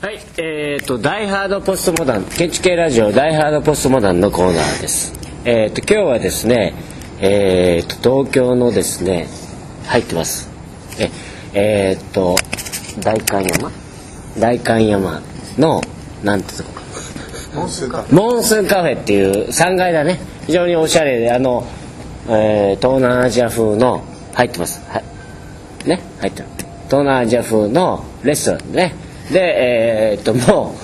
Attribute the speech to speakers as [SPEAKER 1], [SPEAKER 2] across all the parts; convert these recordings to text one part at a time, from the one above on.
[SPEAKER 1] はい、えっ、と、ダイハードポストモダン、建築系ラジオダイハードポストモダンのコーナーです。えっ、と、今日はですね、えっ、と、東京のですね、入ってます。え、えっ、と、代官山？代官山の、なんてとこ？
[SPEAKER 2] モンスーカフ
[SPEAKER 1] モンスーンカフェっていう3階だね。非常におしゃれであの、えー東南アジア風の入ってます。はい。ね？入ってる東南アジア風のレストランねでえーっとも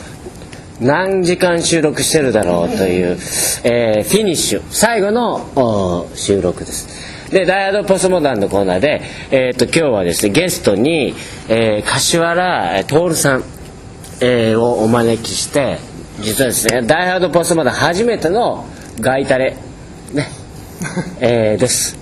[SPEAKER 1] う何時間収録してるだろうという、えーフィニッシュ。最後の収録です。でダイヤドポストモダンのコーナーで、えーっと今日はですねゲストに、えー柏原徹さんえーをお招きして実はですねダイハードポストまだ初めてのガイタレね、えーです、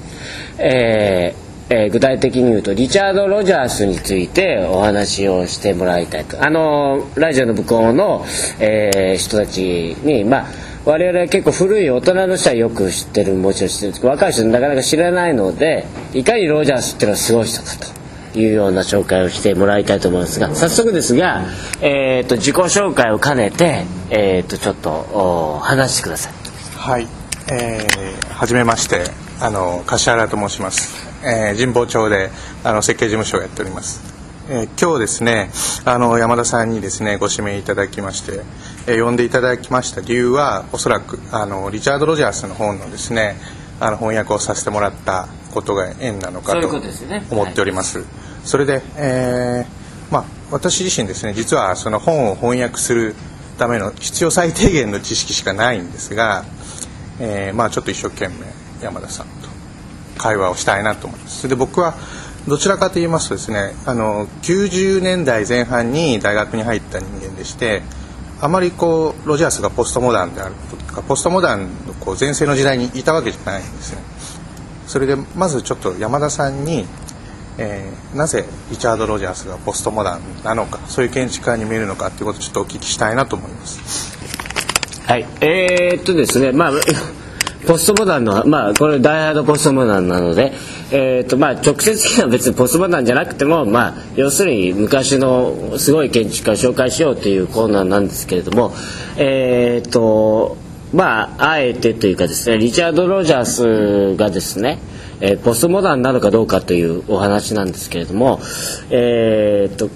[SPEAKER 1] えーえー具体的に言うとリチャード・ロジャースについてお話をしてもらいたいと。あのラジオの向こうの、えー人たちにまあ我々は結構古い大人の人はよく知ってるもちろん知ってるんですけど若い人なかなか知らないのでいかにロジャースっていうのはすごい人かというような紹介をしてもらいたいと思いますが早速ですが、えー、と自己紹介を兼ねて、えー、とちょっと話してください。
[SPEAKER 2] はい、えー、はじめまして。あの柏原と申します、えー、神保町であの設計事務所をやっております、えー今日ですねあの山田さんにですねご指名いただきまして、えー呼んでいただきました理由はおそらくあのリチャード・ロジャースの本のですねあの翻訳をさせてもらったことが縁なのかと
[SPEAKER 1] ことですね。
[SPEAKER 2] 思っております、それで、えーまあ、私自身ですね実はその本を翻訳するための必要最低限の知識しかないんですが、えーまあ、ちょっと一生懸命山田さん。と会話をしたいなと思います。それで僕はどちらかと言いますとですねあの90年代前半に大学に入った人間でしてあまりこうロジャースがポストモダンであるとかポストモダンのこう前世の時代にいたわけじゃないんですね。それでまずちょっと山田さんに、えーなぜリチャード・ロジャースがポストモダンなのかそういう建築家に見えるのかっていうことをちょっとお聞きしたいなと思います。
[SPEAKER 1] はい。えー、っとですねまあポストモダンのまあこれダイハードポストモダンなのでえー、っとまあ直接的には別にポストモダンじゃなくてもまあ要するに昔のすごい建築家を紹介しようというコーナーなんですけれどもえー、っとまああえてというかですねリチャード・ロジャースがですねえーポストモダンなのかどうかというお話なんですけれどもえー、っと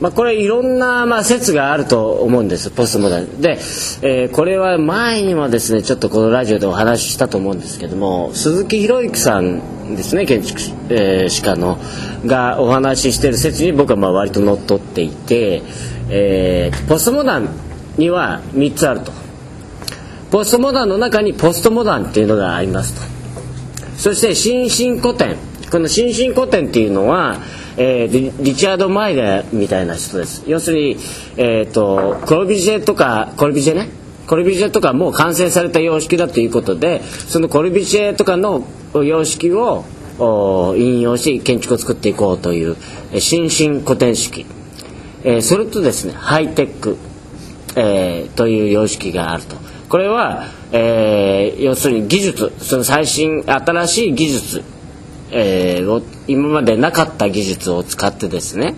[SPEAKER 1] まあ、これいろんなまあ説があると思うんですポストモダン。で、えーこれは前にもですねちょっとこのラジオでお話ししたと思うんですけども鈴木博之さんですね建築士,、えー士家のがお話ししてる説に僕はまあ割と乗っ取っていて、えーポストモダンには3つあると。ポストモダンの中にポストモダンっていうのがありますと。そして新進古典。この新進古典っていうのは、えーリチャード・マイヤーみたいな人です。要するに、えー、とコルビジェとかコルビジェね。コルビジェとかもう完成された様式だということでそのコルビジェとかの様式を引用し建築を作っていこうという新進古典式、えーそれとですねハイテックえーという様式があると。これは、えー要するに技術その最新新しい技術、えー今までなかった技術を使ってですね、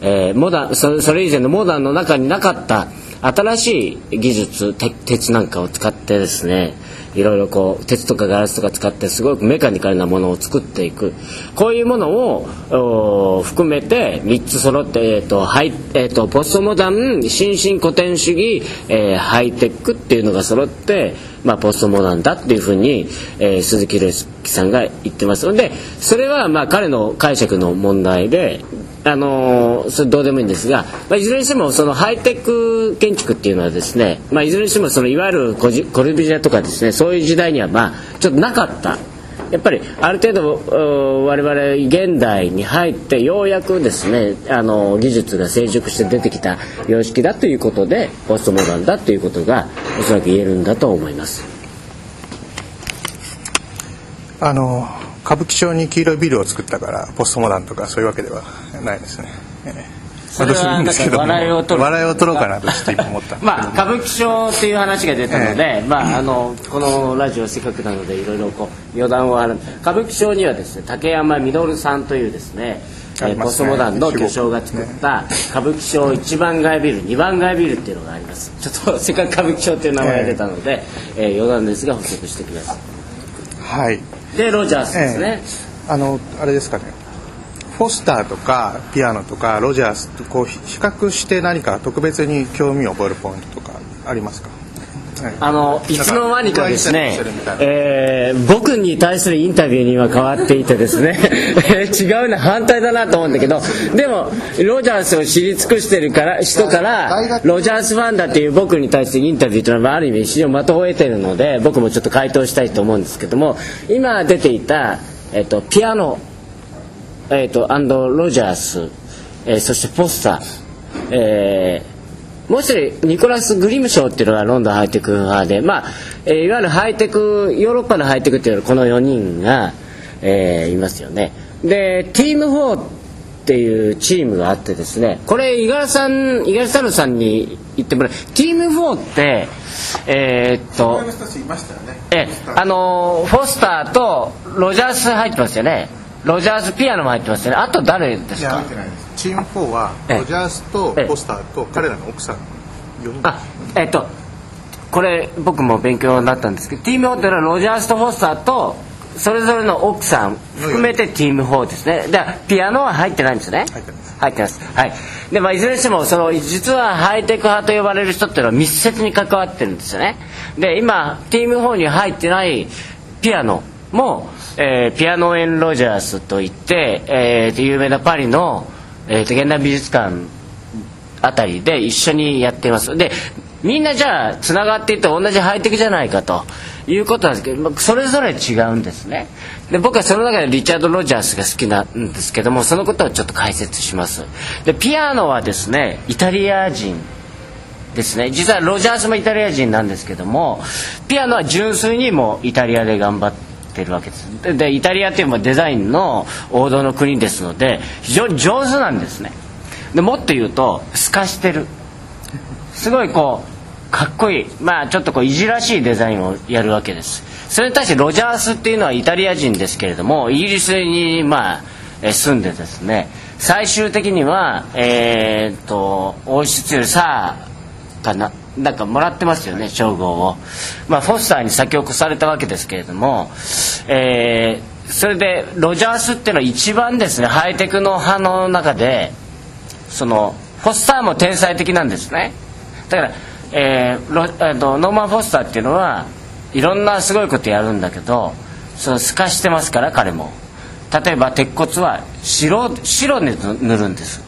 [SPEAKER 1] えーモダンそそれ以前のモダンの中になかった新しい技術鉄なんかを使ってですねいろいろこう鉄とかガラスとか使ってすごくメカニカルなものを作っていく。こういうものを含めて3つ揃って、えーとハイえー、とポストモダン新進古典主義、えーハイテックっていうのが揃って、まあ、ポストモダンだっていうふうに、えー鈴木宏之さんが言ってます。のでそれはまあ彼の解釈の問題であのそれどうでもいいんですが、まあ、いずれにしてもそのハイテク建築っていうのはですね、まあ、いずれにしてもそのいわゆるコジコルビジェとかですねそういう時代にはまあちょっとなかったやっぱりある程度我々現代に入ってようやくですねあの技術が成熟して出てきた様式だということでポストモダンだということがおそらく言えるんだと思います。
[SPEAKER 2] あの歌舞伎町に黄色いビルを作ったからポストモダンとかそういうわけではないですね、ええ
[SPEAKER 1] それは
[SPEAKER 2] 私いいんですけども。
[SPEAKER 1] なんか笑いを取る。
[SPEAKER 2] 笑いを取ろうかなとちょっと今思った。
[SPEAKER 1] まあ歌舞伎町っていう話が出たので、
[SPEAKER 2] え
[SPEAKER 1] まああのこのラジオせっかくなのでいろいろこう余談はある。歌舞伎町にはですね竹山実さんというですね、えーポストモダンの巨匠が作った歌舞伎町一番街ビル二番街ビルっていうのがあります。ちょっとせっかく歌舞伎町っていう名前が出たので、えー余談ですが補足してくださ
[SPEAKER 2] はい。
[SPEAKER 1] いでロジャースですね、
[SPEAKER 2] あのあれですかねフォスターとかピアノとかロジャースとこう比比較して何か特別に興味を覚えるポイントとかありますか、はい。
[SPEAKER 1] あのいつの間にかですねえー僕に対するインタビューには変わっていてですね 違うな反対だなと思うんだけどでもロジャースを知り尽くしてるから人からロジャースファンだっていう僕に対してインタビューというのはある意味非常に的を得てるので僕もちょっと回答したいと思うんですけども今出ていた、えっとピアノえー、とアンドロジャース、えーそしてポスター、えーもう一人ニコラス・グリムショーっていうのがロンドンハイテク派で、まあえーいわゆるハイテクヨーロッパのハイテクっていうのはこの4人が、えーいますよね。でティーム4っていうチームがあってですねこれ五十嵐さん五十嵐太郎さんに言ってもらう。ティーム4ってえーっとえあのーフォスターとロジャース入ってますよねロジャースピアノも入ってますよね。あと誰ですか？
[SPEAKER 2] いや見てないです。チーム4は
[SPEAKER 1] ええ。
[SPEAKER 2] ロジャースと
[SPEAKER 1] ええ。
[SPEAKER 2] ポスターと彼らの奥さん4人。
[SPEAKER 1] あえっとこれ僕も勉強になったんですけどティーム4っていうのはロジャースとフォスターとそれぞれの奥さん含めてティーム4ですね。だからピアノは入ってないんですね？
[SPEAKER 2] 入ってます。
[SPEAKER 1] 入ってます。はい。で、まあ、いずれにしてもその実はハイテク派と呼ばれる人っていうのは密接に関わってるんですよね。で今ティーム4に入ってないピアノも、えーピアノ・エン・ロジャースといって、えー有名なパリの、えーと現代美術館あたりで一緒にやっています。でみんなじゃあつながっていって同じハイテクじゃないかということなんですけどそれぞれ違うんですね。で僕はその中でリチャード・ロジャースが好きなんですけどもそのことをちょっと解説します。でピアノはですねイタリア人ですね。実はロジャースもイタリア人なんですけどもピアノは純粋にもイタリアで頑張っててるわけです。ででイタリアっていうのはデザインの王道の国ですので非常に上手なんですね。でもっと言うと透かしてる。すごいこうかっこいい。まあちょっとこういじらしいデザインをやるわけです。それに対してロジャースっていうのはイタリア人ですけれどもイギリスにまあ住んでですね。最終的にはえーっと王室よりさあかな。なんかもらってますよね称号を、まあ、フォスターに先を越されたわけですけれども、えーそれでロジャースっていうのは一番ですねハイテクの派の中でそのフォスターも天才的なんですね。だから、えーロえーとノーマン・フォスターっていうのはいろんなすごいことやるんだけどその透かしてますから彼も。例えば鉄骨は白白で塗るんです。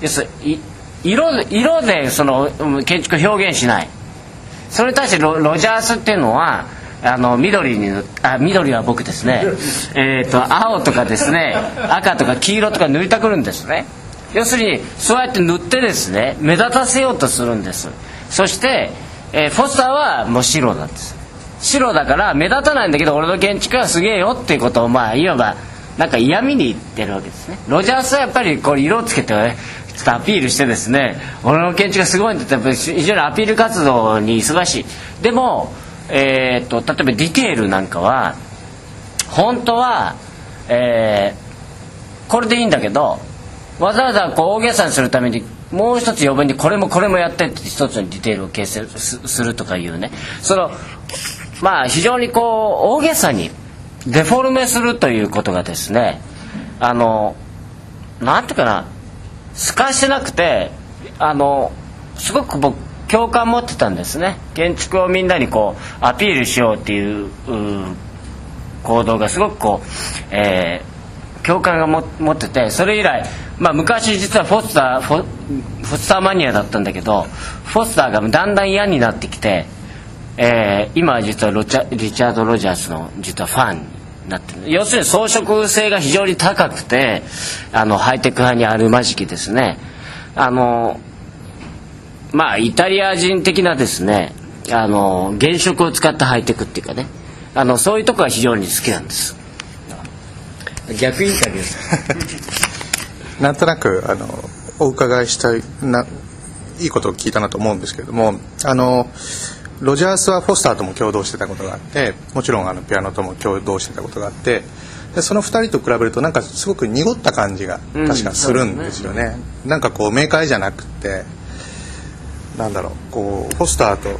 [SPEAKER 1] ですい色で色でそのうん建築を表現しない。それに対してロロジャースっていうのはあの緑にあ緑は僕ですね。えーと青とかですね赤とか黄色とか塗りたくるんですね。要するにそうやって塗ってですね目立たせようとするんです。そして、えーフォスターはもう白なんです。白だから目立たないんだけど俺の建築はすげえよっていうことをまあいわばなんか嫌味に言ってるわけですね。ロジャースはやっぱりこう色をつけてねっとアピールしてですね俺の建築がすごいんだってやっぱ非常にアピール活動に忙しい。でも、えー、と例えばディテールなんかは本当は、えーこれでいいんだけどわざわざこう大げさにするためにもう一つ余分にこれもこれもやってって一つのディテールを形成すするとかいうね。そのまあ非常にこう大げさにデフォルメするということがですねあのなんていうかな透かしてなくてあのすごく僕共感持ってたんですね。建築をみんなにこうアピールしようっていう行動がすごくこう、えー共感がも持っててそれ以来、まあ、昔実はフォスターフォフォスターマニアだったんだけどフォスターがだんだん嫌になってきて、えー今は実はロチャリチャード・ロジャースの実はファンなってる。要するに装飾性が非常に高くてあのハイテク派にあるまじきですね。あのまあイタリア人的なですねあの原色を使ったハイテクっていうかね。あのそういうとこが非常に好きなんです。逆インタビュー。で す
[SPEAKER 2] なんとなくあのお伺いしたいないいことを聞いたなと思うんですけれどもあのロジャースはフォスターとも共同してたことがあってもちろんあのピアノとも共同してたことがあってででその2人と比べるとなんかすごく濁った感じが確かするんですよね,、なんかこう明快じゃなくてなんだろうこうポスターと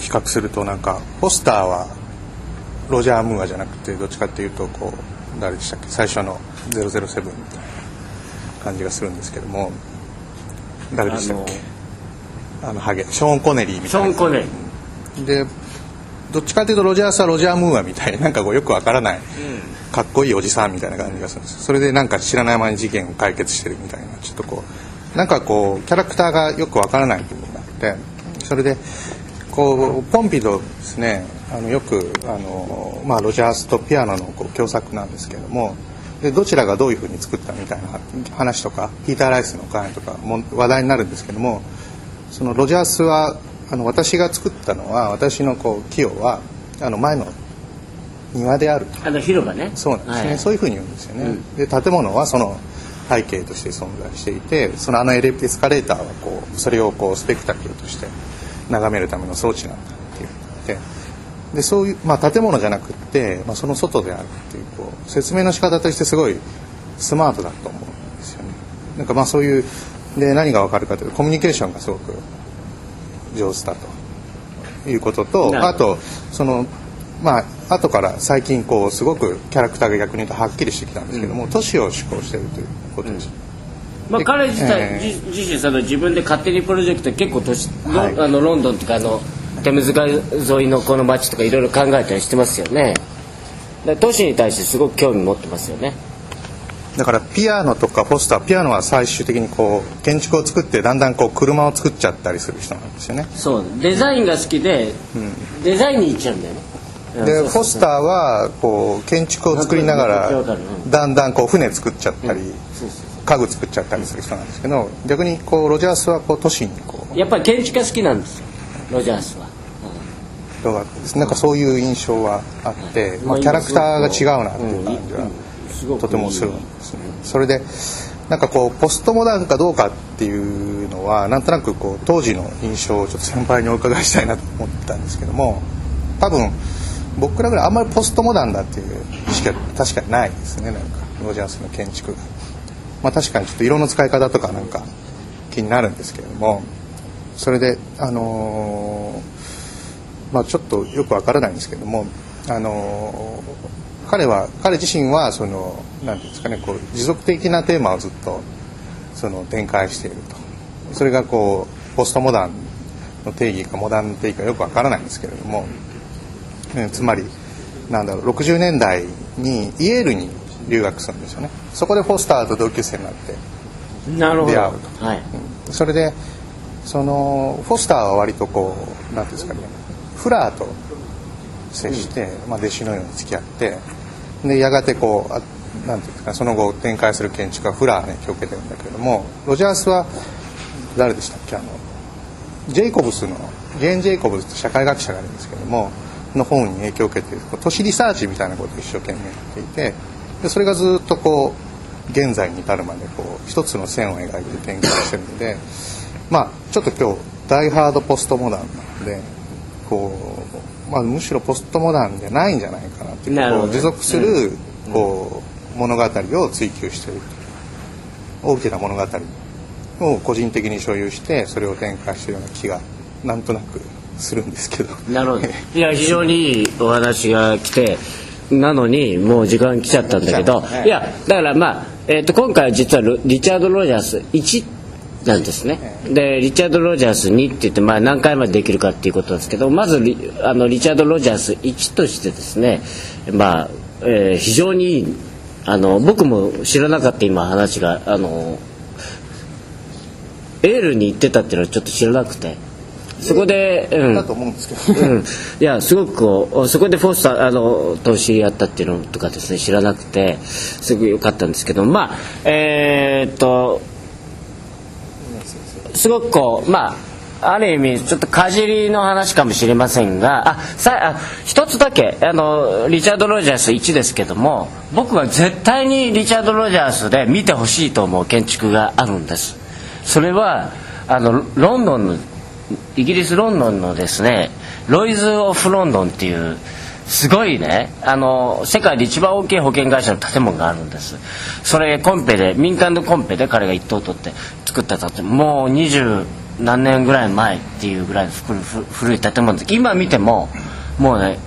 [SPEAKER 2] 比較するとなんかポスターはロジャー・ムーアじゃなくてどっちかっていうとこう誰でしたっけ？最初の007みたいな感じがするんですけども誰でしたっけ？あのハゲショーン・コネリーみたいな。
[SPEAKER 1] ショーン・コネリ
[SPEAKER 2] ー。でどっちかっていうとロジャースはロジャー・ムーアみたいな なんかこうよくわからない、かっこいいおじさんみたいな感じがするんですそれでなんか知らない間に事件を解決してるみたいな。ちょっとこうなんかこうキャラクターがよくわからない部分があってそれでこうポンピドですねあのよくあの、まあ、ロジャースとピアノのこう共作なんですけれどもでどちらがどういうふうに作ったみたいな話とかピーター・ライスの会とかも話題になるんですけどもそのロジャースはあの私が作ったのは私のこう器用はあの前の庭であると。
[SPEAKER 1] あの広場ね。
[SPEAKER 2] そうなんですね、
[SPEAKER 1] はい。
[SPEAKER 2] そういうふうに言うんですよね、
[SPEAKER 1] うん。
[SPEAKER 2] で建物はその背景として存在していてそのあのエレエスカレーターはこうそれをこうスペクタクルとして眺めるための装置なんだっていうのででそういう、まあ、建物じゃなくって、まあ、その外であるっていうこう説明の仕方としてすごいスマートだと思うんですよね。なんかまあそういうで何が分かるかというとコミュニケーションがすごく上手だと。いうこととあとそのまあ後から最近こうすごくキャラクターが逆に言うとはっきりしてきたんですけども、都市を志向しているということです、
[SPEAKER 1] まあ、彼自体、
[SPEAKER 2] えー。
[SPEAKER 1] 自自身その自分で勝手にプロジェクト結構都市、ロ
[SPEAKER 2] はい。
[SPEAKER 1] あのロンドンとかあのテムズ川沿いのこの街とかいろいろ考えたりしてますよね。都市に対してすごく興味持ってますよね
[SPEAKER 2] だからピアノとかポスターピアノは最終的にこう建築を作ってだんだんこう車を作っちゃったりする人なんですよね。
[SPEAKER 1] そう。デザインが好きで、デザインに行っちゃうんだよね。
[SPEAKER 2] で
[SPEAKER 1] うんそう
[SPEAKER 2] ポスターはこう建築を作りながらだんだんこう船作っちゃったり家具作っちゃったりする人なんですけど逆にこうロジャースはこう都市にこう
[SPEAKER 1] やっぱり建築が好きなんですよロジャースは、
[SPEAKER 2] 人がなんかそういう印象はあって、まあ、キャラクターが違うなっていう感じはとてもするんですね。それでなんかこうポストモダンかどうかっていうのはなんとなくこう当時の印象をちょっと先輩にお伺いしたいなと思ったんですけども多分僕らぐらいあんまりポストモダンだっていう意識は確かにないですね。なんかロジャースの建築が。まあ確かにちょっと色の使い方とかなんか気になるんですけれども。それであのーまあちょっとよくわからないんですけどもあのー彼は彼自身はそのなんていうんですかねこう持続的なテーマをずっとその展開していると。それがこうポストモダンの定義かモダンの定義かよくわからないんですけれども、えーつまりなんだろう60年代にイェールに留学するんですよね。そこでフォスターと同級生になって
[SPEAKER 1] なるほど。
[SPEAKER 2] 出会う
[SPEAKER 1] はい。
[SPEAKER 2] それでそのフォスターは割とこうなんていうんですかねフラーと接して、まあ、弟子のように付き合ってでやがてこうあなんていうんですかその後展開する建築はフラーに影響を受けてるんだけれどもロジャースは誰でしたっけあのジェイコブスのジェーン・ジェイコブスって社会学者がいるんですけどもの本に影響を受けて都市リサーチみたいなことを一生懸命やっていてでそれがずっとこう現在に至るまでこう一つの線を描いて展開してるのでまあちょっと今日ダイハードポストモダンなのでこう、まあ、むしろポストモダンじゃないんじゃないかなっていう
[SPEAKER 1] なるほど
[SPEAKER 2] こう持続するこう物語を追求している大きな物語を個人的に所有してそれを展開しているような気がなんとなくするんですけど。
[SPEAKER 1] なるほど。いや非常にいいお話が来てなのにもう時間来ちゃったんだけど。いやだからまあ、えー、と今回は実はロリチャード・ロジャース1なんですね。でリチャード・ロジャース2って言って、まあ、何回までできるかっていうことなんですけどまずリあのリチャード・ロジャース1としてですねまあ、えー非常にいいあの僕も知らなかった今話があのエールに行ってたっていうのはちょっと知らなくてそこで、うん、
[SPEAKER 2] だと思うんですけど、
[SPEAKER 1] うん、いやすごくこうそこでフォスターあのと知り合ったっていうのとかですね知らなくてすごく良かったんですけどまあえーっとすごくこうまあある意味ちょっとかじりの話かもしれませんがあさあ一つだけあのリチャード・ロジャース1ですけども僕は絶対にリチャード・ロジャースで見てほしいと思う建築があるんです。それはあのロンドンのイギリス・ロンドンのですねロイズ・オフ・ロンドンっていうすごいねあの世界で一番大きい保険会社の建物があるんです。それコンペで民間のコンペで彼が一等取って作った建物もう二十何年ぐらい前っていうぐらいの古古い建物です。今見てももうね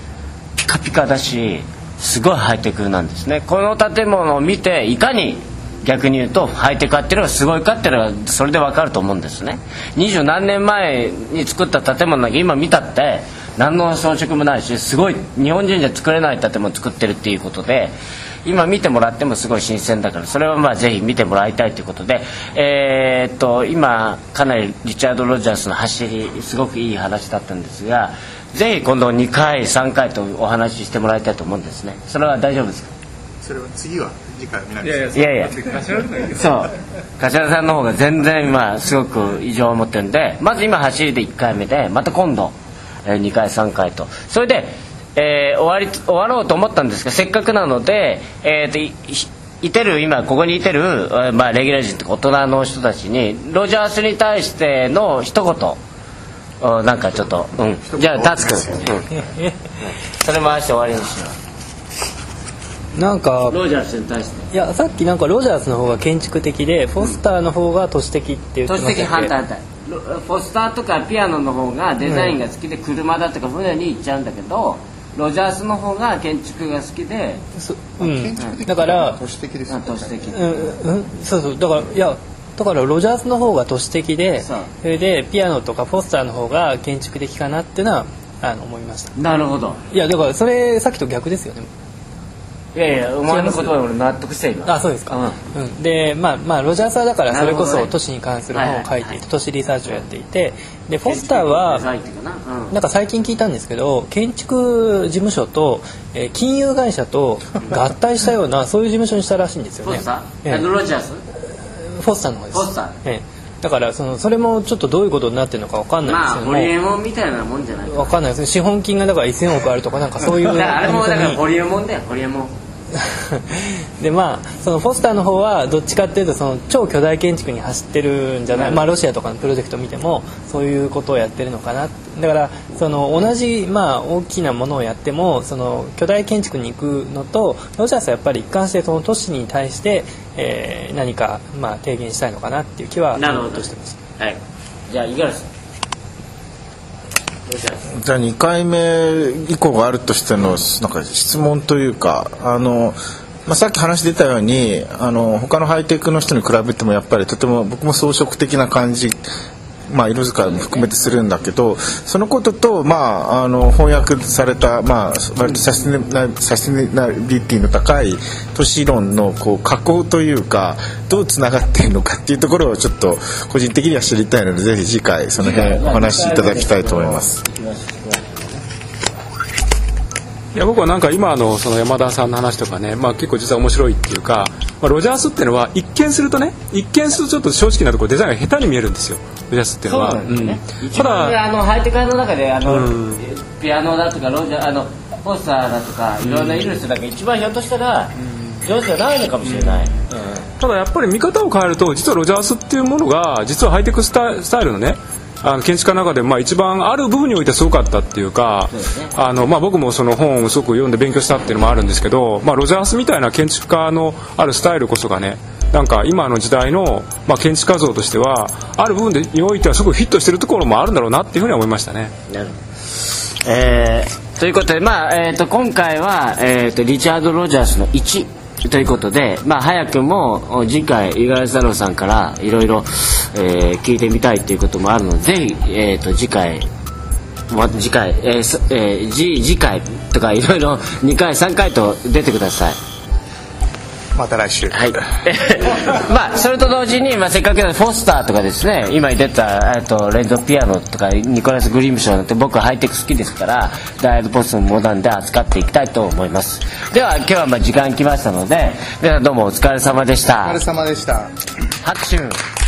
[SPEAKER 1] ピカピカだしすごいハイテクなんですね。この建物を見ていかに逆に言うとハイテクっていうのがすごいかっていうのがそれで分かると思うんですね。二十何年前に作った建物だけ今見たって何の装飾もないしすごい日本人じゃ作れない建物作ってるっていうことで今見てもらってもすごい新鮮だからそれはまあぜひ見てもらいたいということでえー、っと今かなりリチャード・ロジャースの走りすごくいい話だったんですがぜひ今度2回3回とお話ししてもらいたいと思うんですね。それは大丈夫ですか？
[SPEAKER 2] それは次は次回見ない
[SPEAKER 1] いやいやそう。柏さんの方が全然今すごく異常を持ってるんでまず今走りで1回目でまた今度2回3回と。それで、えー、終わり終わろうと思ったんですがせっかくなので、えーと、いてる今ここにいてる、まあ、レギュラー陣とか大人の人たちにロジャースに対しての一言なんかちょっと、うん、じゃあタツ君、うん、それ回して終わりにしよ
[SPEAKER 3] う。なんか
[SPEAKER 1] ロジャースに対して。
[SPEAKER 3] いやさっきなんかロジャースの方が建築的でフォスターの方が都市的って言ってました
[SPEAKER 1] 都市的反対反対。フォスターとかピアノの方がデザインが好きで車だとか船に行っちゃうんだけど、ロジャースの方が建築が好きで、
[SPEAKER 3] うん、だから
[SPEAKER 2] 都市的です
[SPEAKER 1] 都市的、
[SPEAKER 3] うんうん、そうそう。だからいやだからロジャースの方が都市的でそれでピアノとかフォスターの方が建築的かなっていうのはあの思いました。
[SPEAKER 1] なるほど。
[SPEAKER 3] いやだからそれさっきと逆ですよね
[SPEAKER 1] いやいやお前の言葉俺納得して
[SPEAKER 3] 今。あそうですか、うん、うん、でまあまあロジャースはだからそれこそ都市に関する本を書いていて、都市リサーチをやっていてでフォスターはな。ん。か最近聞いたんですけど建築事務所と、えー、金融会社と 合体したようなそういう事務所にしたらしいんですよね。フォスター、
[SPEAKER 1] えー、ロジャース？
[SPEAKER 3] フォスターの方です。
[SPEAKER 1] フォスター、
[SPEAKER 3] えー、だからそのそれもちょっとどういうことになってるのかわかんないですけども、まあ、ホリエモンみたいなもんじゃないわかんないです。資本金がだから1000億あるとかなんかそういう
[SPEAKER 1] あれもだからホリエモンだよホリエモン
[SPEAKER 3] でまあそのフォスターの方はどっちかっていうとその超巨大建築に走ってるんじゃない、まあ、ロシアとかのプロジェクト見てもそういうことをやってるのかなだからその同じ、まあ、大きなものをやってもその巨大建築に行くのとロジャースはやっぱり一貫してその都市に対して、えー、何か、まあ、提言したいのかなっていう気は
[SPEAKER 1] なるほど。してます。はい、じゃあ五十嵐
[SPEAKER 4] じゃあ2回目以降があるとしてのなんか質問というかあの、まあ、さっき話出たようにあの他のハイテクの人に比べてもやっぱりとても僕も装飾的な感じまあ、色使いも含めてするんだけどそのことと、まあ、あの翻訳された、まあ、割とサステナビリティの高い都市論のこう加工というかどうつながっているのかっていうところをちょっと個人的には知りたいのでぜひ次回その辺お話しいただきたいと思います。
[SPEAKER 5] いや僕はなんか今のその山田さんの話とかね、まあ、結構実は面白いっていうか、まあ、ロジャースっていうのは一見するとね一見するとちょっと正直なところデザインが下手に見えるんですよ。ロジャースっていうのは。
[SPEAKER 1] ね。うん、ただあのハイテクの中であの、うん、ピアノだとかロジャーあのポスターだとかいろんなイルスだけ一番ひょっとしたら、上手じゃないのかもしれない、
[SPEAKER 5] ただやっぱり見方を変えると実はロジャースっていうものが実はハイテクスタイルのねあの建築家の中でまあ一番ある部分においてすごかったっていうか、あのまあ、僕もその本をすごく読んで勉強したっていうのもあるんですけど、まあ、ロジャースみたいな建築家のあるスタイルこそがねなんか今の時代の、まあ、建築家像としてはある部分においてはすごくフィットしてるところもあるんだろうなっていうふうに思いましたね。
[SPEAKER 1] えー、ということで、まあえーと、今回は、えーと、リチャード・ロジャースの1ということで、まあ、早くも次回五十嵐太郎さんからいろいろ聞いてみたいということもあるのでぜひ、えーと、次回次回、えーえー、次次回とかいろいろ2回3回と出てください。
[SPEAKER 2] また来週。
[SPEAKER 1] はい。まあそれと同時に、まあ、せっかくなのでフォスターとかですね今出たとレンドピアノとかニコラス・グリーム賞なんて僕はハイテク好きですからダイヤドポストのモダンで扱っていきたいと思います。では今日はまあ時間来ましたので皆さんどうもお疲れ様でした。
[SPEAKER 2] お疲れ様でした。
[SPEAKER 1] 拍手